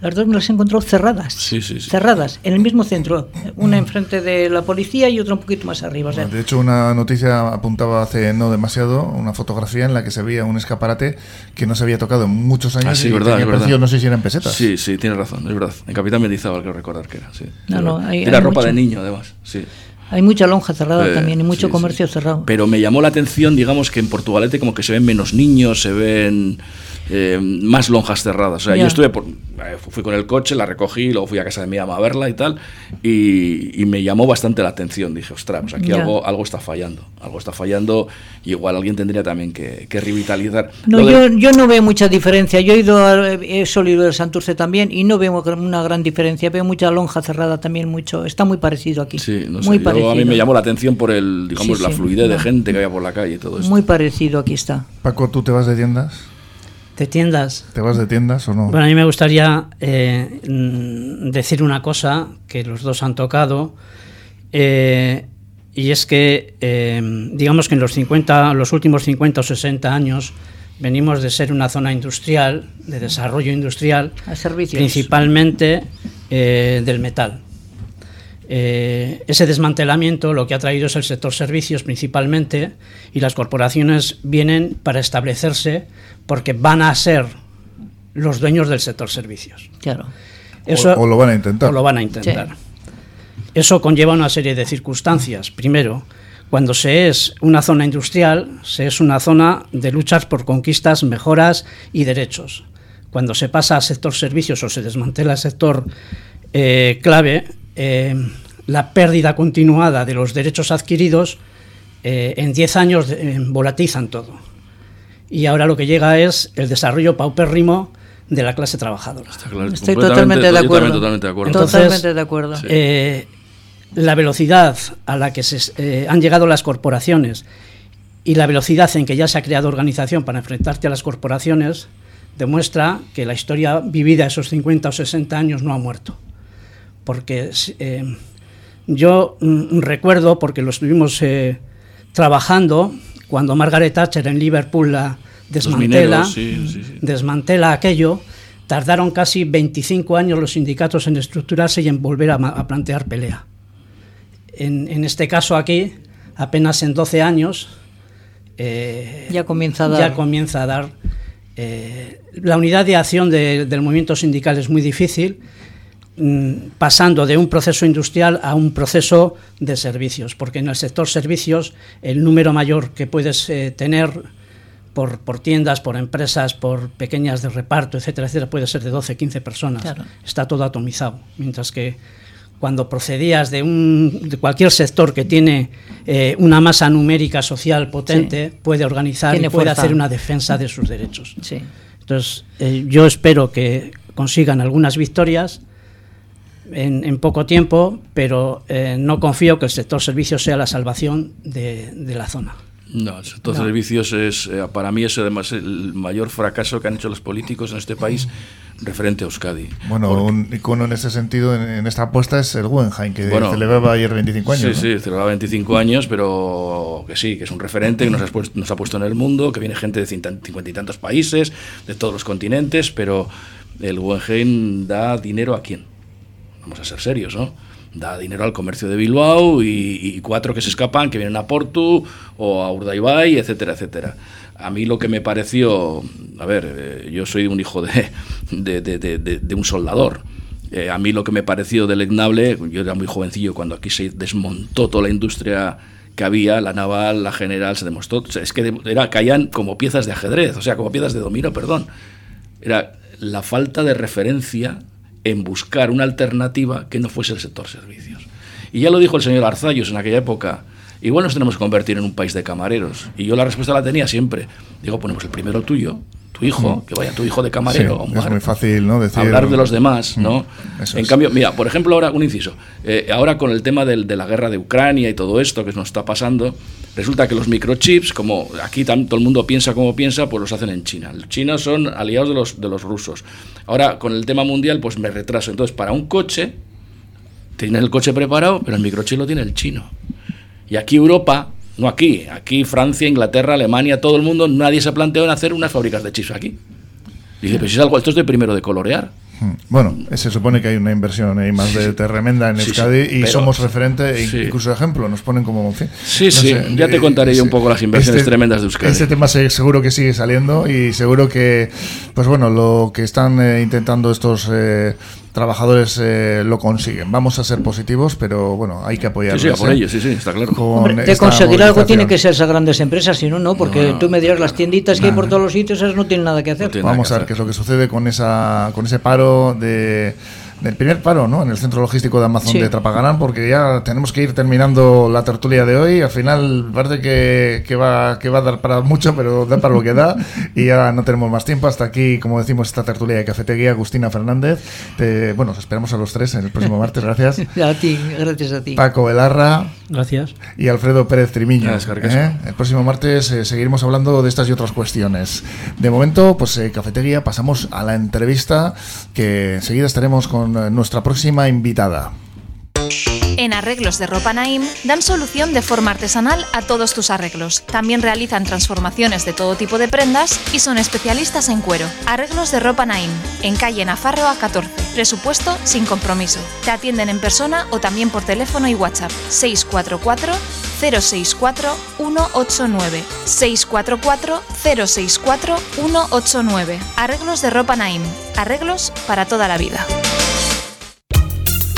Speaker 7: Las dos me las he encontrado cerradas. cerradas, en el mismo centro. Una enfrente de la policía y otra un poquito más arriba.
Speaker 1: de hecho, una noticia apuntaba hace no demasiado, una fotografía en la que se veía un escaparate que no se había tocado en muchos años. Ah,
Speaker 5: sí, verdad,
Speaker 1: no sé si eran pesetas.
Speaker 5: Sí, sí, tienes razón, es verdad. En Capitán Mendizábal, creo recordar que era. Sí,
Speaker 7: no, no, hay,
Speaker 5: era ropa de niño, además. Sí.
Speaker 7: Hay mucha lonja cerrada eh, también y mucho comercio cerrado.
Speaker 5: Pero me llamó la atención, digamos, que en Portugalete como que se ven menos niños, se ven eh, más lonjas cerradas. O sea, yo estuve por, eh, fui con el coche, la recogí, luego fui a casa de mi ama a verla y tal, y, me llamó bastante la atención. Dije, ostras, pues aquí algo, algo está fallando, algo está fallando, y igual alguien tendría también que, revitalizar.
Speaker 7: No, yo, yo, no veo mucha diferencia. Yo he ido, a, he solo de Santurce también, y no veo una gran diferencia. Veo mucha lonja cerrada también, mucho. Está muy parecido aquí.
Speaker 5: Sí, no muy parecido. a mí me llamó la atención por el, digamos, la fluidez de gente que había por la calle y todo eso.
Speaker 7: Muy parecido aquí está.
Speaker 1: Paco, ¿tú te vas de tiendas?
Speaker 7: ¿De tiendas?
Speaker 1: ¿Te vas de tiendas o no?
Speaker 4: Bueno, a mí me gustaría eh, mm, decir una cosa que los dos han tocado, eh, y es que, eh, digamos que en los, 50, los últimos 50 o 60 años venimos de ser una zona industrial, de desarrollo industrial, principalmente del metal. ese desmantelamiento lo que ha traído es el sector servicios principalmente y las corporaciones vienen para establecerse porque van a ser los dueños del sector servicios.
Speaker 7: Claro.
Speaker 1: Eso, o, lo van a intentar.
Speaker 4: O lo van a intentar. Eso conlleva una serie de circunstancias. Primero, cuando se es una zona industrial, se es una zona de luchas por conquistas, mejoras y derechos. Cuando se pasa al sector servicios o se desmantela el sector eh, clave, eh, la pérdida continuada de los derechos adquiridos eh, en 10 años volatizan todo y ahora lo que llega es el desarrollo paupérrimo de la clase trabajadora.
Speaker 7: Estoy totalmente de acuerdo. Totalmente de acuerdo.
Speaker 4: Eh, la velocidad a la que se, eh, han llegado las corporaciones y la velocidad en que ya se ha creado organización para enfrentarte a las corporaciones demuestra que la historia vivida esos 50 o 60 años no ha muerto. Porque eh, yo mm, recuerdo, porque lo estuvimos trabajando, cuando Margaret Thatcher en Liverpool la desmantela, desmantela aquello, tardaron casi 25 años los sindicatos en estructurarse y en volver a, plantear pelea. En, este caso aquí, apenas en 12 años,
Speaker 7: eh, ya comienza a dar,
Speaker 4: ya comienza a dar eh, la unidad de acción del movimiento sindical es muy difícil, pasando de un proceso industrial a un proceso de servicios, porque en el sector servicios el número mayor que puedes eh, tener por, por, tiendas, por empresas, por pequeñas de reparto, etcétera, etcétera, puede ser de 12, 15 personas. Está todo atomizado. Mientras que cuando procedías de, un, de cualquier sector que tiene eh, una masa numérica social potente, puede organizar y puede hacer una defensa de sus derechos.
Speaker 7: Sí.
Speaker 4: Entonces, eh, yo espero que consigan algunas victorias en, en poco tiempo, pero eh, no confío que el sector servicios sea la salvación de, de la zona.
Speaker 5: No, el sector servicios es, eh, para mí es además el mayor fracaso que han hecho los políticos en este país referente a Euskadi.
Speaker 1: Bueno, un icono en ese sentido, en, esta apuesta, es el Guggenheim, que celebraba ayer 25 años.
Speaker 5: Sí, sí, celebraba 25 años, pero que sí, que es un referente que nos ha, puesto, nos ha puesto en el mundo, que viene gente de cincuenta y tantos países, de todos los continentes, pero el Guggenheim da dinero a quién? Vamos a ser serios, ¿no? da dinero al comercio de Bilbao y, cuatro que se escapan, que vienen a Porto o a Urdaibai, etcétera, etcétera. A mí lo que me pareció, a ver, eh, yo soy un hijo de, de, un soldador. Eh, a mí lo que me pareció deleznable, yo era muy jovencillo cuando aquí se desmontó toda la industria que había, la naval, la general, se demostró, es que era, caían como piezas de ajedrez, o sea, como piezas de dominó, perdón. Era la falta de referencia en buscar una alternativa que no fuese el sector servicios. Y ya lo dijo el señor Arzayos en aquella época, igual nos tenemos que convertir en un país de camareros. Y yo la respuesta la tenía siempre. Digo, ponemos el primero tuyo, tu hijo, que vaya tu hijo de camarero.
Speaker 1: es muy fácil, ¿no?
Speaker 5: hablar de los demás, ¿no? en cambio, mira, por ejemplo, ahora, un inciso, eh, ahora con el tema de la guerra de Ucrania y todo esto que nos está pasando, resulta que los microchips, como aquí todo el mundo piensa como piensa, pues los hacen en China. Los chinos son aliados de los, de los rusos. Ahora, con el tema mundial, pues me retraso. Entonces, para un coche, tiene el coche preparado, pero el microchip lo tiene el chino. Y aquí Europa, no aquí, aquí Francia, Inglaterra, Alemania, todo el mundo, nadie se ha planteado en hacer unas fábricas de chips aquí. dice, pero si es algo, esto es de primero de colorear.
Speaker 1: Hmm. Bueno, se supone que hay una inversión ahí más de tremenda en Euskadi y somos referente, e incluso ejemplo, nos ponen como...
Speaker 5: sí, sí, ya te contaré yo un poco las inversiones este tremendas de Euskadi.
Speaker 1: Este tema seguro que sigue saliendo y seguro que, pues bueno, lo que están eh, intentando estos... Eh, trabajadores eh, lo consiguen. Vamos a ser positivos, pero bueno, hay que apoyarlos.
Speaker 5: Sí, sí, por ellos, sí, sí, está claro.
Speaker 7: de conseguir algo tiene que ser esas grandes empresas, si no, no, porque tú me dirás las tienditas que hay por todos los sitios, esas no tienen nada que hacer.
Speaker 1: Vamos a ver qué es lo que sucede con esa con ese paro de del primer paro ¿no? en el centro logístico de Amazon de Trapagarán, porque ya tenemos que ir terminando la tertulia de hoy. Al final parece que, que, va, que va a dar para mucho, pero da para lo que da. Y ya no tenemos más tiempo. Hasta aquí, como decimos, esta tertulia de cafetería. Agustina Fernández. bueno, esperamos a los tres en el próximo martes. Gracias.
Speaker 7: a ti, gracias a ti.
Speaker 1: Paco Velarra.
Speaker 4: Gracias.
Speaker 1: Y Alfredo Pérez Trimiño. ¿eh? El próximo martes eh, seguiremos hablando de estas y otras cuestiones. De momento, pues eh, cafetería, pasamos a la entrevista que enseguida estaremos con nuestra próxima invitada.
Speaker 9: En Arreglos de Ropa Naim dan solución de forma artesanal a todos tus arreglos. También realizan transformaciones de todo tipo de prendas y son especialistas en cuero. Arreglos de Ropa Naim, en calle Nafarro a 14. Presupuesto sin compromiso. Te atienden en persona o también por teléfono y WhatsApp. 644 064 189 644 064 189 Arreglos de Ropa Naim. Arreglos para toda la vida.